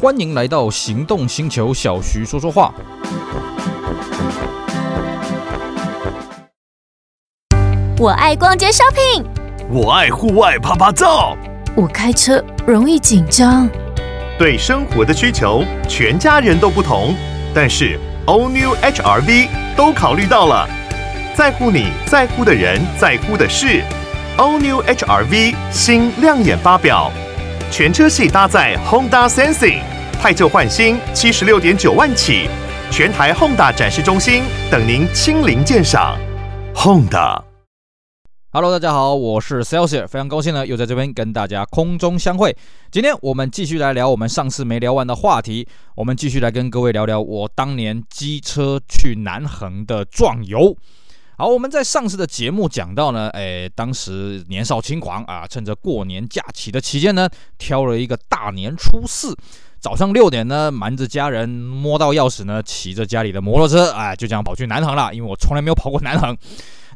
欢迎来到行动星球，小徐说说话。我爱逛街 shopping，我爱户外趴趴照，我开车容易紧张。对生活的需求，全家人都不同，但是 All New HR-V 都考虑到了，在乎你在乎的人，在乎的事。All New HR-V 新亮眼发表，全车系搭载 Honda Sensing，汰旧换新，七十六点九万起，全台 Honda 展示中心等您亲临鉴赏。Honda。Hello，大家好，我是 Celsius，非常高兴呢，又在这边跟大家空中相会。今天我们继续来聊我们上次没聊完的话题，我们继续来跟各位聊聊我当年机车去南横的壮游。好，我们在上次的节目讲到呢，哎，当时年少轻狂啊，趁着过年假期的期间呢，挑了一个大年初四早上六点呢，瞒着家人摸到钥匙呢，骑着家里的摩托车，哎，就这样跑去南航了，因为我从来没有跑过南航。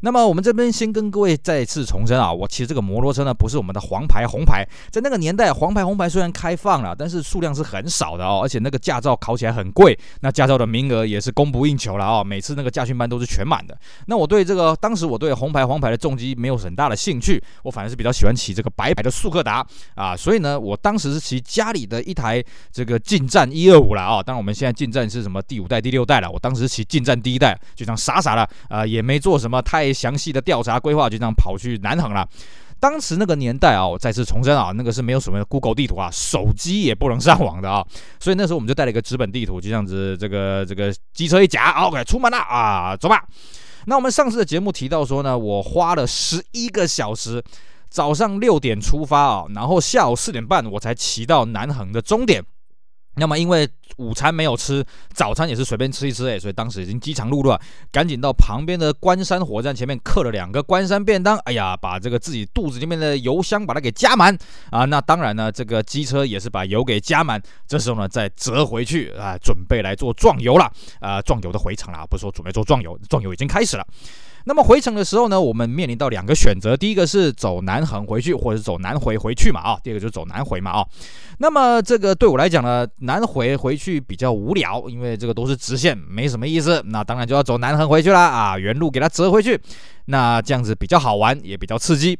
那么我们这边先跟各位再次重申啊，我骑这个摩托车呢，不是我们的黄牌红牌，在那个年代，黄牌红牌虽然开放了，但是数量是很少的哦，而且那个驾照考起来很贵，那驾照的名额也是供不应求了哦，每次那个驾训班都是全满的。那我对这个当时我对红牌黄牌的重机没有很大的兴趣，我反而是比较喜欢骑这个白牌的速克达啊，所以呢，我当时是骑家里的一台这个进战一二五了啊，当然我们现在进战是什么第五代第六代了，我当时骑进战第一代，就这样傻傻的啊，也没做什么太。详细的调查规划，就这样跑去南横了。当时那个年代啊，我再次重申啊，那个是没有什么 Google 地图啊，手机也不能上网的啊，所以那时候我们就带了一个纸本地图，就这样子，这个这个机车一夹，OK，出门了啊，走吧。那我们上次的节目提到说呢，我花了十一个小时，早上六点出发啊，然后下午四点半我才骑到南横的终点。那么因为午餐没有吃，早餐也是随便吃一吃诶，所以当时已经饥肠辘辘，赶紧到旁边的关山火车站前面刻了两个关山便当，哎呀，把这个自己肚子里面的油箱把它给加满啊，那当然呢，这个机车也是把油给加满，这时候呢再折回去啊，准备来做壮游了啊，壮游的回程了，不是说准备做壮游，壮游已经开始了。那么回程的时候呢，我们面临到两个选择，第一个是走南横回去，或者走南回回去嘛啊，第二个就是走南回嘛啊。那么这个对我来讲呢，南回回去比较无聊，因为这个都是直线，没什么意思。那当然就要走南横回去啦啊，原路给它折回去，那这样子比较好玩，也比较刺激。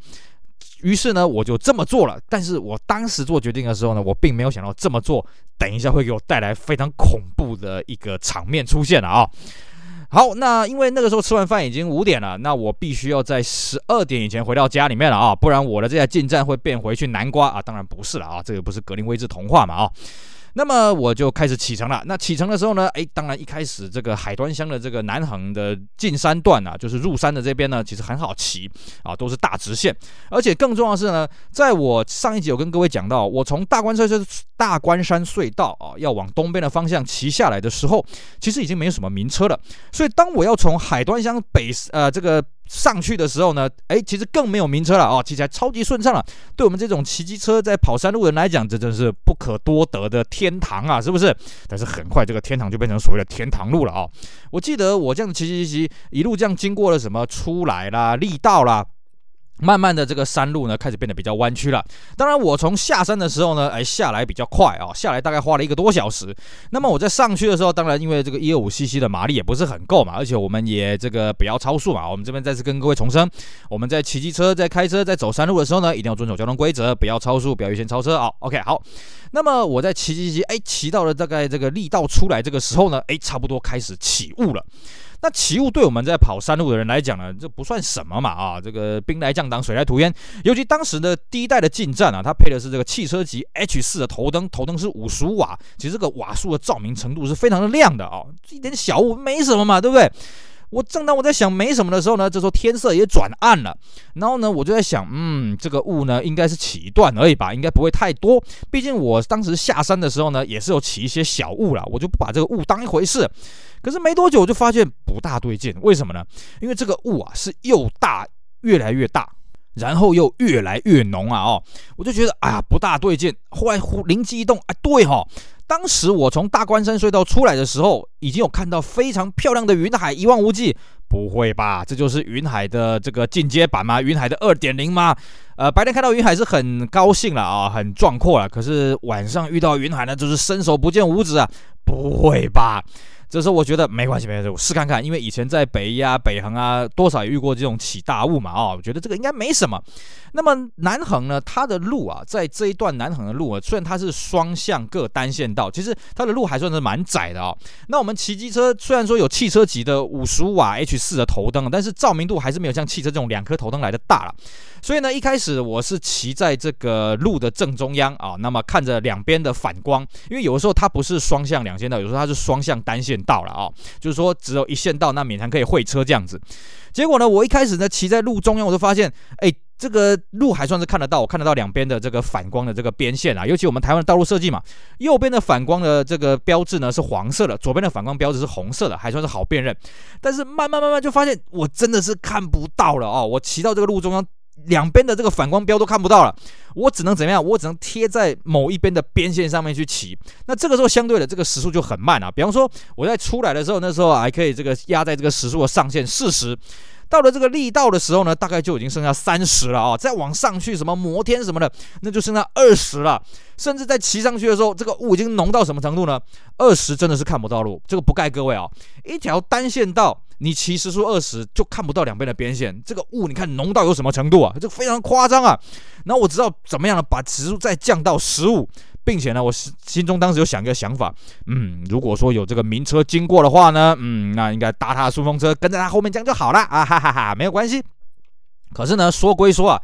于是呢，我就这么做了。但是我当时做决定的时候呢，我并没有想到这么做，等一下会给我带来非常恐怖的一个场面出现了啊。好，那因为那个时候吃完饭已经五点了，那我必须要在十二点以前回到家里面了啊，不然我的这台进站会变回去南瓜啊，当然不是了啊，这个不是格林威治童话嘛啊。那么我就开始启程了。那启程的时候呢，哎，当然一开始这个海端乡的这个南横的进山段啊，就是入山的这边呢，其实很好骑啊，都是大直线。而且更重要的是呢，在我上一集有跟各位讲到，我从大关山大关山隧道啊，要往东边的方向骑下来的时候，其实已经没有什么名车了。所以当我要从海端乡北呃这个。上去的时候呢，哎，其实更没有名车了哦，骑起来超级顺畅了。对我们这种骑机车在跑山路的人来讲，这真是不可多得的天堂啊，是不是？但是很快这个天堂就变成所谓的天堂路了啊！我记得我这样骑骑骑骑，一路这样经过了什么出来啦、力道啦。慢慢的，这个山路呢开始变得比较弯曲了。当然，我从下山的时候呢，哎，下来比较快啊，下来大概花了一个多小时。那么我在上去的时候，当然因为这个一二五 CC 的马力也不是很够嘛，而且我们也这个不要超速嘛。我们这边再次跟各位重申，我们在骑机车、在开车、在走山路的时候呢，一定要遵守交通规则，不要超速，不要优先超车啊。OK，好。那么我在骑骑骑，哎，骑到了大概这个力道出来这个时候呢，哎，差不多开始起雾了。那起雾对我们在跑山路的人来讲呢，这不算什么嘛啊！这个兵来将挡，水来土掩。尤其当时的第一代的劲战啊，它配的是这个汽车级 H 四的头灯，头灯是五十五瓦，其实这个瓦数的照明程度是非常的亮的啊，一点小雾没什么嘛，对不对？我正当我在想没什么的时候呢，这时候天色也转暗了，然后呢，我就在想，嗯，这个雾呢应该是起一段而已吧，应该不会太多。毕竟我当时下山的时候呢，也是有起一些小雾了，我就不把这个雾当一回事。可是没多久我就发现不大对劲，为什么呢？因为这个雾啊是又大越来越大，然后又越来越浓啊哦，我就觉得啊不大对劲。后来灵机一动，啊对哈。当时我从大关山隧道出来的时候，已经有看到非常漂亮的云海，一望无际。不会吧？这就是云海的这个进阶版吗？云海的二点零吗？呃，白天看到云海是很高兴了啊，很壮阔了。可是晚上遇到云海呢，就是伸手不见五指啊！不会吧？这时候我觉得没关系，没关系，我试看看。因为以前在北宜啊、北横啊，多少也遇过这种起大雾嘛，啊，我觉得这个应该没什么。那么南横呢，它的路啊，在这一段南横的路啊，虽然它是双向各单线道，其实它的路还算是蛮窄的啊。那我们骑机车虽然说有汽车级的五十五瓦 H 四的头灯，但是照明度还是没有像汽车这种两颗头灯来的大了。所以呢，一开始我是骑在这个路的正中央啊，那么看着两边的反光，因为有的时候它不是双向两线道，有时候它是双向单线道了啊，就是说只有一线道，那勉强可以会车这样子。结果呢，我一开始呢骑在路中央，我就发现，哎，这个路还算是看得到，我看得到两边的这个反光的这个边线啊，尤其我们台湾的道路设计嘛，右边的反光的这个标志呢是黄色的，左边的反光标志是红色的，还算是好辨认。但是慢慢慢慢就发现，我真的是看不到了哦，我骑到这个路中央。两边的这个反光标都看不到了，我只能怎么样？我只能贴在某一边的边线上面去骑。那这个时候相对的这个时速就很慢啊。比方说我在出来的时候，那时候还可以这个压在这个时速的上限四十。到了这个力道的时候呢，大概就已经剩下三十了啊！再往上去，什么摩天什么的，那就剩下二十了。甚至在骑上去的时候，这个雾已经浓到什么程度呢？二十真的是看不到路，这个不盖各位啊！一条单线道，你骑时速二十就看不到两边的边线，这个雾你看浓到有什么程度啊？这非常夸张啊！然后我知道怎么样呢？把时速再降到十五。并且呢，我心心中当时有想一个想法，嗯，如果说有这个名车经过的话呢，嗯，那应该搭他的顺风车，跟在他后面这样就好了啊，哈哈哈，没有关系。可是呢，说归说啊。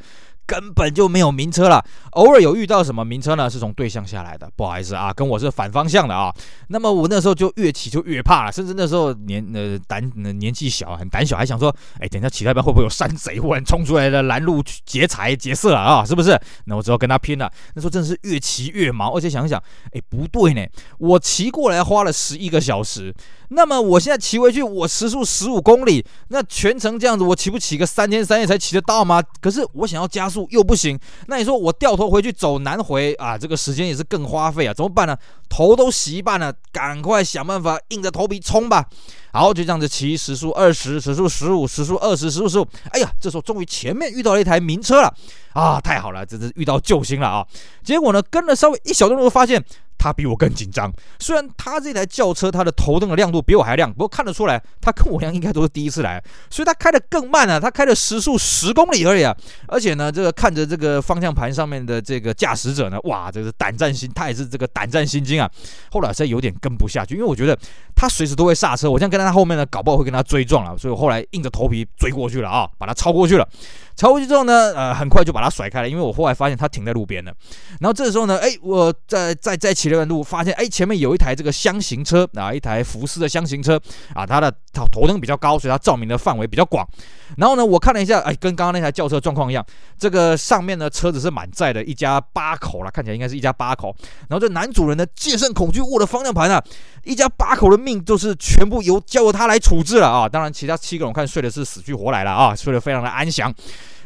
根本就没有名车了，偶尔有遇到什么名车呢？是从对向下来的，不好意思啊，跟我是反方向的啊。那么我那时候就越骑就越怕了，甚至那时候年呃胆年纪小，很胆小，还想说，哎，等一下骑那边会不会有山贼忽然冲出来的拦路劫财劫色啊？是不是？那我只好跟他拼了。那时候真的是越骑越毛，而且想想，哎，不对呢，我骑过来花了十一个小时。那么我现在骑回去，我时速十五公里，那全程这样子，我骑不骑个三天三夜才骑得到吗？可是我想要加速又不行，那你说我掉头回去走南回啊，这个时间也是更花费啊，怎么办呢？头都洗一半了，赶快想办法硬着头皮冲吧。好，就这样子骑，时速二十，时速十五，时速二十，时速十五。哎呀，这时候终于前面遇到了一台名车了啊，太好了，这是遇到救星了啊。结果呢，跟了稍微一小段路，发现。他比我更紧张，虽然他这台轿车，它的头灯的亮度比我还亮，不过看得出来，他跟我一样应该都是第一次来，所以他开得更慢啊，他开了时速十公里而已啊，而且呢，这个看着这个方向盘上面的这个驾驶者呢，哇，这是胆战心，他也是这个胆战心惊啊。后来实在有点跟不下去，因为我觉得他随时都会刹车，我这样跟在他后面呢，搞不好会跟他追撞了，所以我后来硬着头皮追过去了啊，把他超过去了。超过去之后呢，呃，很快就把他甩开了，因为我后来发现他停在路边了。然后这个时候呢，哎，我在在在骑了段路，发现哎，前面有一台这个厢型车啊，一台福斯的厢型车啊，它的头头灯比较高，所以它照明的范围比较广。然后呢，我看了一下，哎，跟刚刚那台轿车状况一样，这个上面呢车子是满载的，一家八口了，看起来应该是一家八口。然后这男主人呢，戒慎恐惧握的方向盘啊，一家八口的命就是全部由交由他来处置了啊。当然，其他七个人看睡的是死去活来了啊，睡得非常的安详。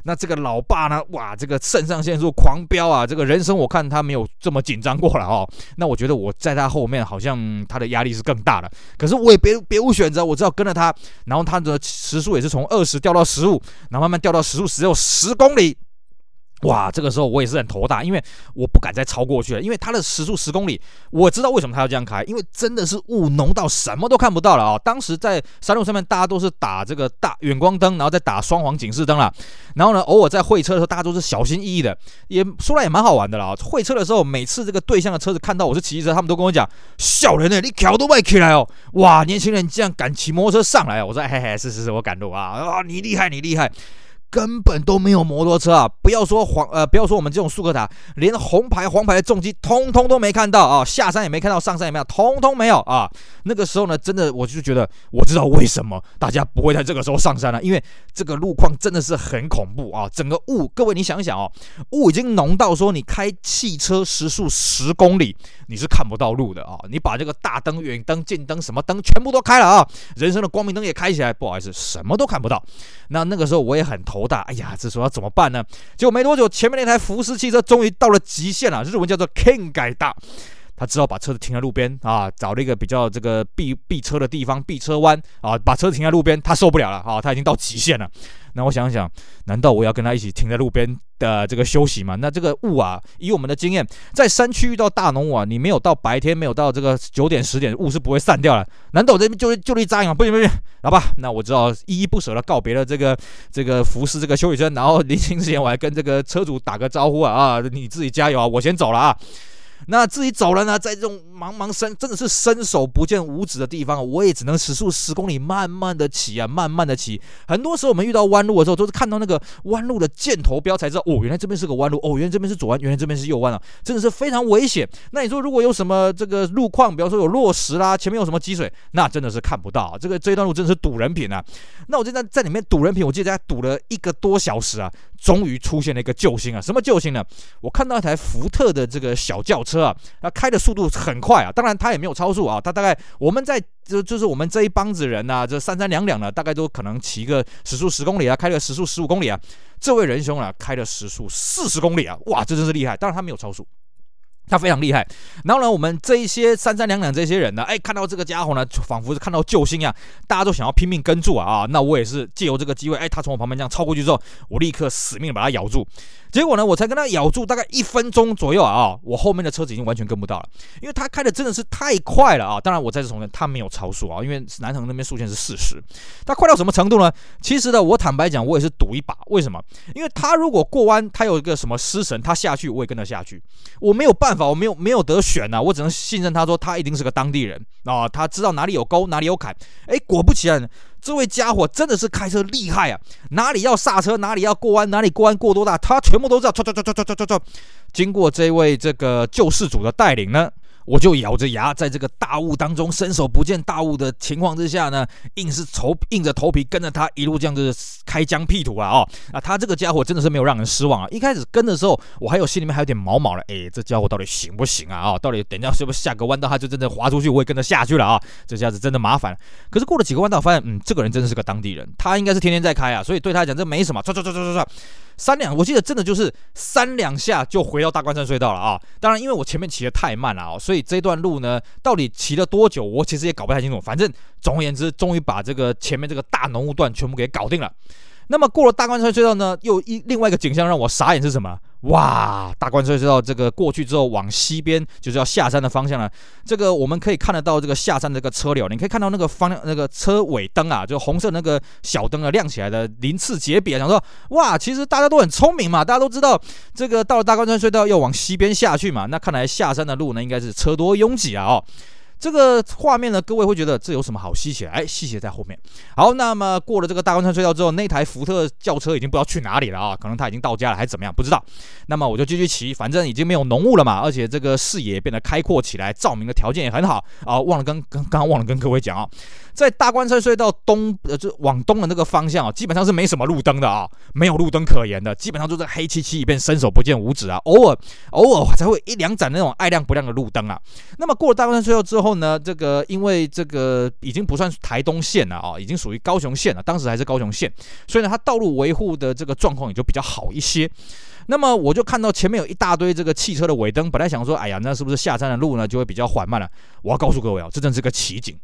那这个老爸呢？哇，这个肾上腺素狂飙啊！这个人生我看他没有这么紧张过了哦。那我觉得我在他后面好像他的压力是更大的。可是我也别别无选择，我只好跟着他。然后他的时速也是从二十掉到十五，然后慢慢掉到时速只有十公里。哇，这个时候我也是很头大，因为我不敢再超过去了，因为它的时速十公里，我知道为什么他要这样开，因为真的是雾浓到什么都看不到了啊！当时在山路上面，大家都是打这个大远光灯，然后再打双黄警示灯了，然后呢，偶尔在会车的时候，大家都是小心翼翼的，也说来也蛮好玩的啦。会车的时候，每次这个对向的车子看到我是骑车，他们都跟我讲：“小人呢，你桥都迈起来哦！哇，年轻人竟然敢骑摩托车上来啊！”我说：“嘿嘿，是是是，我赶路啊！啊，你厉害，你厉害。”根本都没有摩托车啊！不要说黄呃，不要说我们这种速克达，连红牌黄牌的重机通通都没看到啊！下山也没看到，上山也没有，通通没有啊！那个时候呢，真的我就觉得，我知道为什么大家不会在这个时候上山了，因为这个路况真的是很恐怖啊！整个雾，各位你想想哦，雾已经浓到说你开汽车时速十公里，你是看不到路的啊！你把这个大灯、远灯、近灯什么灯全部都开了啊，人生的光明灯也开起来，不好意思，什么都看不到。那那个时候我也很头大，哎呀，这时候要怎么办呢？结果没多久，前面那台福斯汽车终于到了极限了，日文叫做 “King 改大。他只好把车子停在路边啊，找了一个比较这个避避车的地方，避车弯啊，把车停在路边。他受不了了啊，他已经到极限了。那我想想，难道我要跟他一起停在路边的这个休息嘛？那这个雾啊，以我们的经验，在山区遇到大浓雾啊，你没有到白天，没有到这个九点十点，雾是不会散掉了。难道我这边就就地扎营吗？不行不行，好吧，那我只好依依不舍的告别了这个这个服饰这个休息车，然后临行之前我还跟这个车主打个招呼啊啊，你自己加油啊，我先走了啊。那自己走了呢，在这种茫茫深，真的是伸手不见五指的地方，我也只能时速十公里，慢慢的骑啊，慢慢的骑。很多时候我们遇到弯路的时候，都是看到那个弯路的箭头标才知道，哦，原来这边是个弯路，哦，原来这边是左弯，原来这边是右弯啊，真的是非常危险。那你说如果有什么这个路况，比方说有落石啦，前面有什么积水，那真的是看不到。这个这一段路真的是赌人品啊。那我就在在里面赌人品，我记得在赌了一个多小时啊。终于出现了一个救星啊！什么救星呢？我看到一台福特的这个小轿车啊，它开的速度很快啊，当然它也没有超速啊，它大概我们在就就是我们这一帮子人呐，这三三两两的，大概都可能骑个时速十公里啊，开个时速十五公里啊。这位仁兄啊，开了时速四十公里啊，哇，这真是厉害！当然他没有超速。他非常厉害，然后呢，我们这一些三三两两这些人呢，哎，看到这个家伙呢，仿佛是看到救星啊，大家都想要拼命跟住啊啊！那我也是借由这个机会，哎，他从我旁边这样超过去之后，我立刻死命把他咬住。结果呢，我才跟他咬住大概一分钟左右啊，我后面的车子已经完全跟不到了，因为他开的真的是太快了啊！当然，我再次重申，他没有超速啊，因为南城那边速限是四十，他快到什么程度呢？其实呢，我坦白讲，我也是赌一把。为什么？因为他如果过弯，他有一个什么失神，他下去，我也跟着下去，我没有办法，我没有没有得选呐、我只能信任他说他一定是个当地人啊，他知道哪里有沟，哪里有坎。哎，果不其然。这位家伙真的是开车厉害啊！哪里要刹车，哪里要过弯，哪里过弯过多大，他全部都知道。经过这位这个救世主的带领呢。我就咬着牙，在这个大雾当中，伸手不见大雾的情况之下呢，硬是头硬着头皮跟着他一路这样子开疆辟土啊！哦，啊，他这个家伙真的是没有让人失望啊！一开始跟的时候，我还有心里面还有点毛毛了，哎，这家伙到底行不行啊？啊，到底等一下是不是下个弯道他就真的滑出去，我也跟着下去了啊！这下子真的麻烦。可是过了几个弯道，发现嗯，这个人真的是个当地人，他应该是天天在开啊，所以对他来讲这没什么，唰唰唰唰唰唰。三两，我记得真的就是三两下就回到大关山隧道了啊！当然，因为我前面骑得太慢了啊，所以这段路呢，到底骑了多久，我其实也搞不太清楚。反正总而言之，终于把这个前面这个大浓雾段全部给搞定了。那么过了大关山隧道呢，又一另外一个景象让我傻眼是什么？哇！大关隧道这个过去之后，往西边就是要下山的方向了。这个我们可以看得到这个下山的这个车流，你可以看到那个方那个车尾灯啊，就红色那个小灯啊亮起来的鳞次栉比啊，想说哇，其实大家都很聪明嘛，大家都知道这个到了大关山隧道要往西边下去嘛，那看来下山的路呢应该是车多拥挤啊哦。这个画面呢，各位会觉得这有什么好吸血？哎，吸血在后面。好，那么过了这个大关山隧道之后，那台福特轿车已经不知道去哪里了啊，可能他已经到家了，还是怎么样？不知道。那么我就继续骑，反正已经没有浓雾了嘛，而且这个视野变得开阔起来，照明的条件也很好啊。忘了跟刚刚刚忘了跟各位讲啊。在大关山隧道东，呃，就往东的那个方向啊，基本上是没什么路灯的啊，没有路灯可言的，基本上就是黑漆漆一片，伸手不见五指啊。偶尔，偶尔才会一两盏那种爱亮不亮的路灯啊。那么过了大关山隧道之后呢，这个因为这个已经不算是台东县了啊，已经属于高雄县了，当时还是高雄县，所以呢，它道路维护的这个状况也就比较好一些。那么我就看到前面有一大堆这个汽车的尾灯，本来想说，哎呀，那是不是下山的路呢就会比较缓慢了？我要告诉各位啊，这真是个奇景。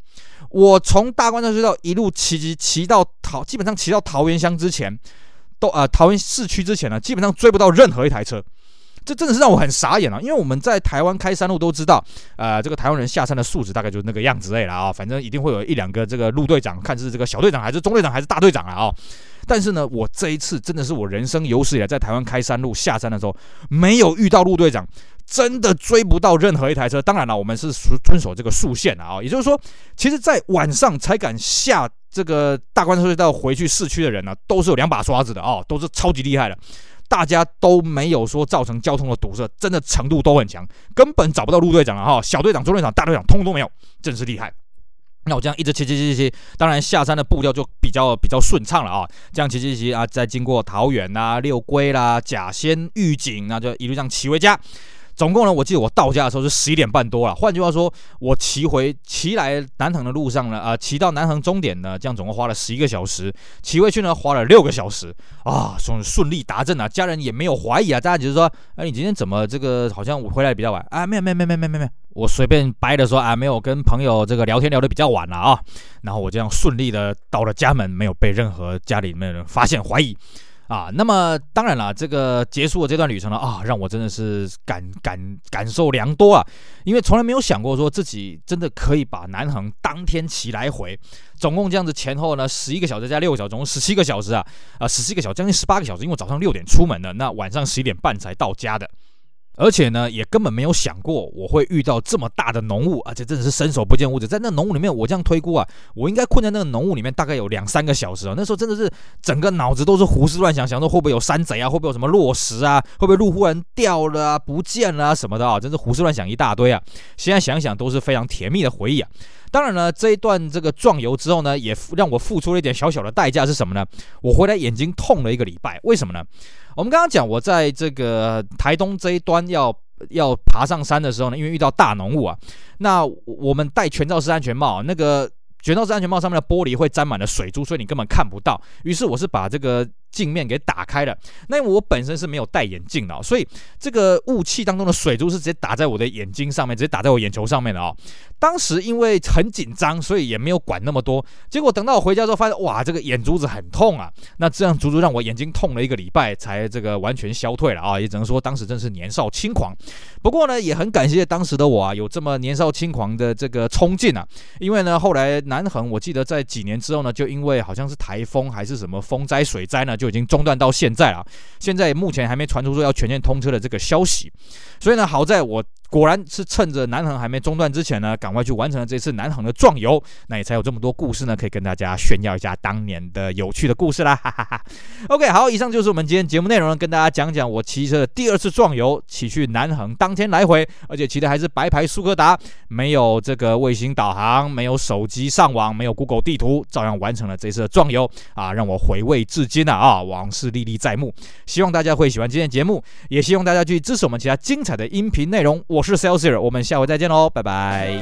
我从大关山隧道一路骑骑骑到桃，基本上骑到桃园乡之前，都啊、呃、桃园市区之前呢，基本上追不到任何一台车。这真的是让我很傻眼啊！因为我们在台湾开山路都知道，呃，这个台湾人下山的素质大概就是那个样子类了啊。反正一定会有一两个这个路队长，看是这个小队长还是中队长还是大队长啊啊。但是呢，我这一次真的是我人生有史以来在台湾开山路下山的时候，没有遇到路队长，真的追不到任何一台车。当然了，我们是遵守这个速限的啊，也就是说，其实，在晚上才敢下这个大关隧道回去市区的人呢，都是有两把刷子的啊，都是超级厉害的。大家都没有说造成交通的堵塞，真的程度都很强，根本找不到路队长了哈，小队长、中队长、大队长，通通没有，真是厉害。那我这样一直骑骑骑骑，当然下山的步调就比较比较顺畅了啊。这样骑骑骑啊，再经过桃园啦、六龟啦、甲仙、玉井，那就一路上骑回家。总共呢，我记得我到家的时候是十一点半多了。换句话说，我骑回骑来南横的路上呢，啊、骑到南横终点呢，这样总共花了十一个小时，骑回去呢花了六个小时啊，顺顺利达阵啊，家人也没有怀疑啊，大家只是说，哎，你今天怎么这个好像我回来比较晚啊？没有没有没有没有没有没有，我随便掰的说啊，没有跟朋友这个聊天聊得比较晚了啊，然后我这样顺利的到了家门，没有被任何家里面人发现怀疑。啊，那么当然了，这个结束了这段旅程了啊，让我真的是感感感受良多啊，因为从来没有想过说自己真的可以把南航当天骑来回，总共这样子前后呢十一个小时加六个小时，总共十七个小时啊，啊十七个小时将近十八个小时，因为我早上六点出门的，那晚上十一点半才到家的。而且呢，也根本没有想过我会遇到这么大的浓雾，而且真的是伸手不见五指。在那浓雾里面，我这样推估啊，我应该困在那个浓雾里面大概有两三个小时啊。那时候真的是整个脑子都是胡思乱想，想说会不会有山贼啊，会不会有什么落石啊，会不会路忽然掉了啊，不见了什么的啊，真是胡思乱想一大堆啊。现在想想都是非常甜蜜的回忆啊。当然了，这一段这个壮游之后呢，也让我付出了一点小小的代价是什么呢？我回来眼睛痛了一个礼拜，为什么呢？我们刚刚讲，我在这个台东这一端要要爬上山的时候呢，因为遇到大浓雾啊，那我们戴全罩式安全帽，那个全罩式安全帽上面的玻璃会沾满了水珠，所以你根本看不到。于是我是把这个。镜面给打开了，那我本身是没有戴眼镜的，所以这个雾气当中的水珠是直接打在我的眼睛上面，直接打在我眼球上面的啊。当时因为很紧张，所以也没有管那么多。结果等到我回家之后，发现哇，这个眼珠子很痛啊。那这样足足让我眼睛痛了一个礼拜，才这个完全消退了啊。也只能说当时真是年少轻狂。不过呢，也很感谢当时的我啊，有这么年少轻狂的这个冲劲啊。因为呢，后来南横，我记得在几年之后呢，就因为好像是台风还是什么风灾水灾呢。就已经中断到现在了，现在目前还没传出说要全线通车的这个消息，所以呢，好在我。果然是趁着南横还没中断之前呢，赶快去完成了这次南横的壮游，那也才有这么多故事呢，可以跟大家炫耀一下当年的有趣的故事啦，哈哈哈。OK，好，以上就是我们今天节目内容，跟大家讲讲我骑车的第二次壮游，骑去南横当天来回，而且骑的还是白牌苏格达，没有这个卫星导航，没有手机上网，没有 Google 地图，照样完成了这次的壮游啊，让我回味至今啊啊，往事历历在目。希望大家会喜欢今天节目，也希望大家去支持我们其他精彩的音频内容。我是 Celsius，我们下回再见喽，拜拜。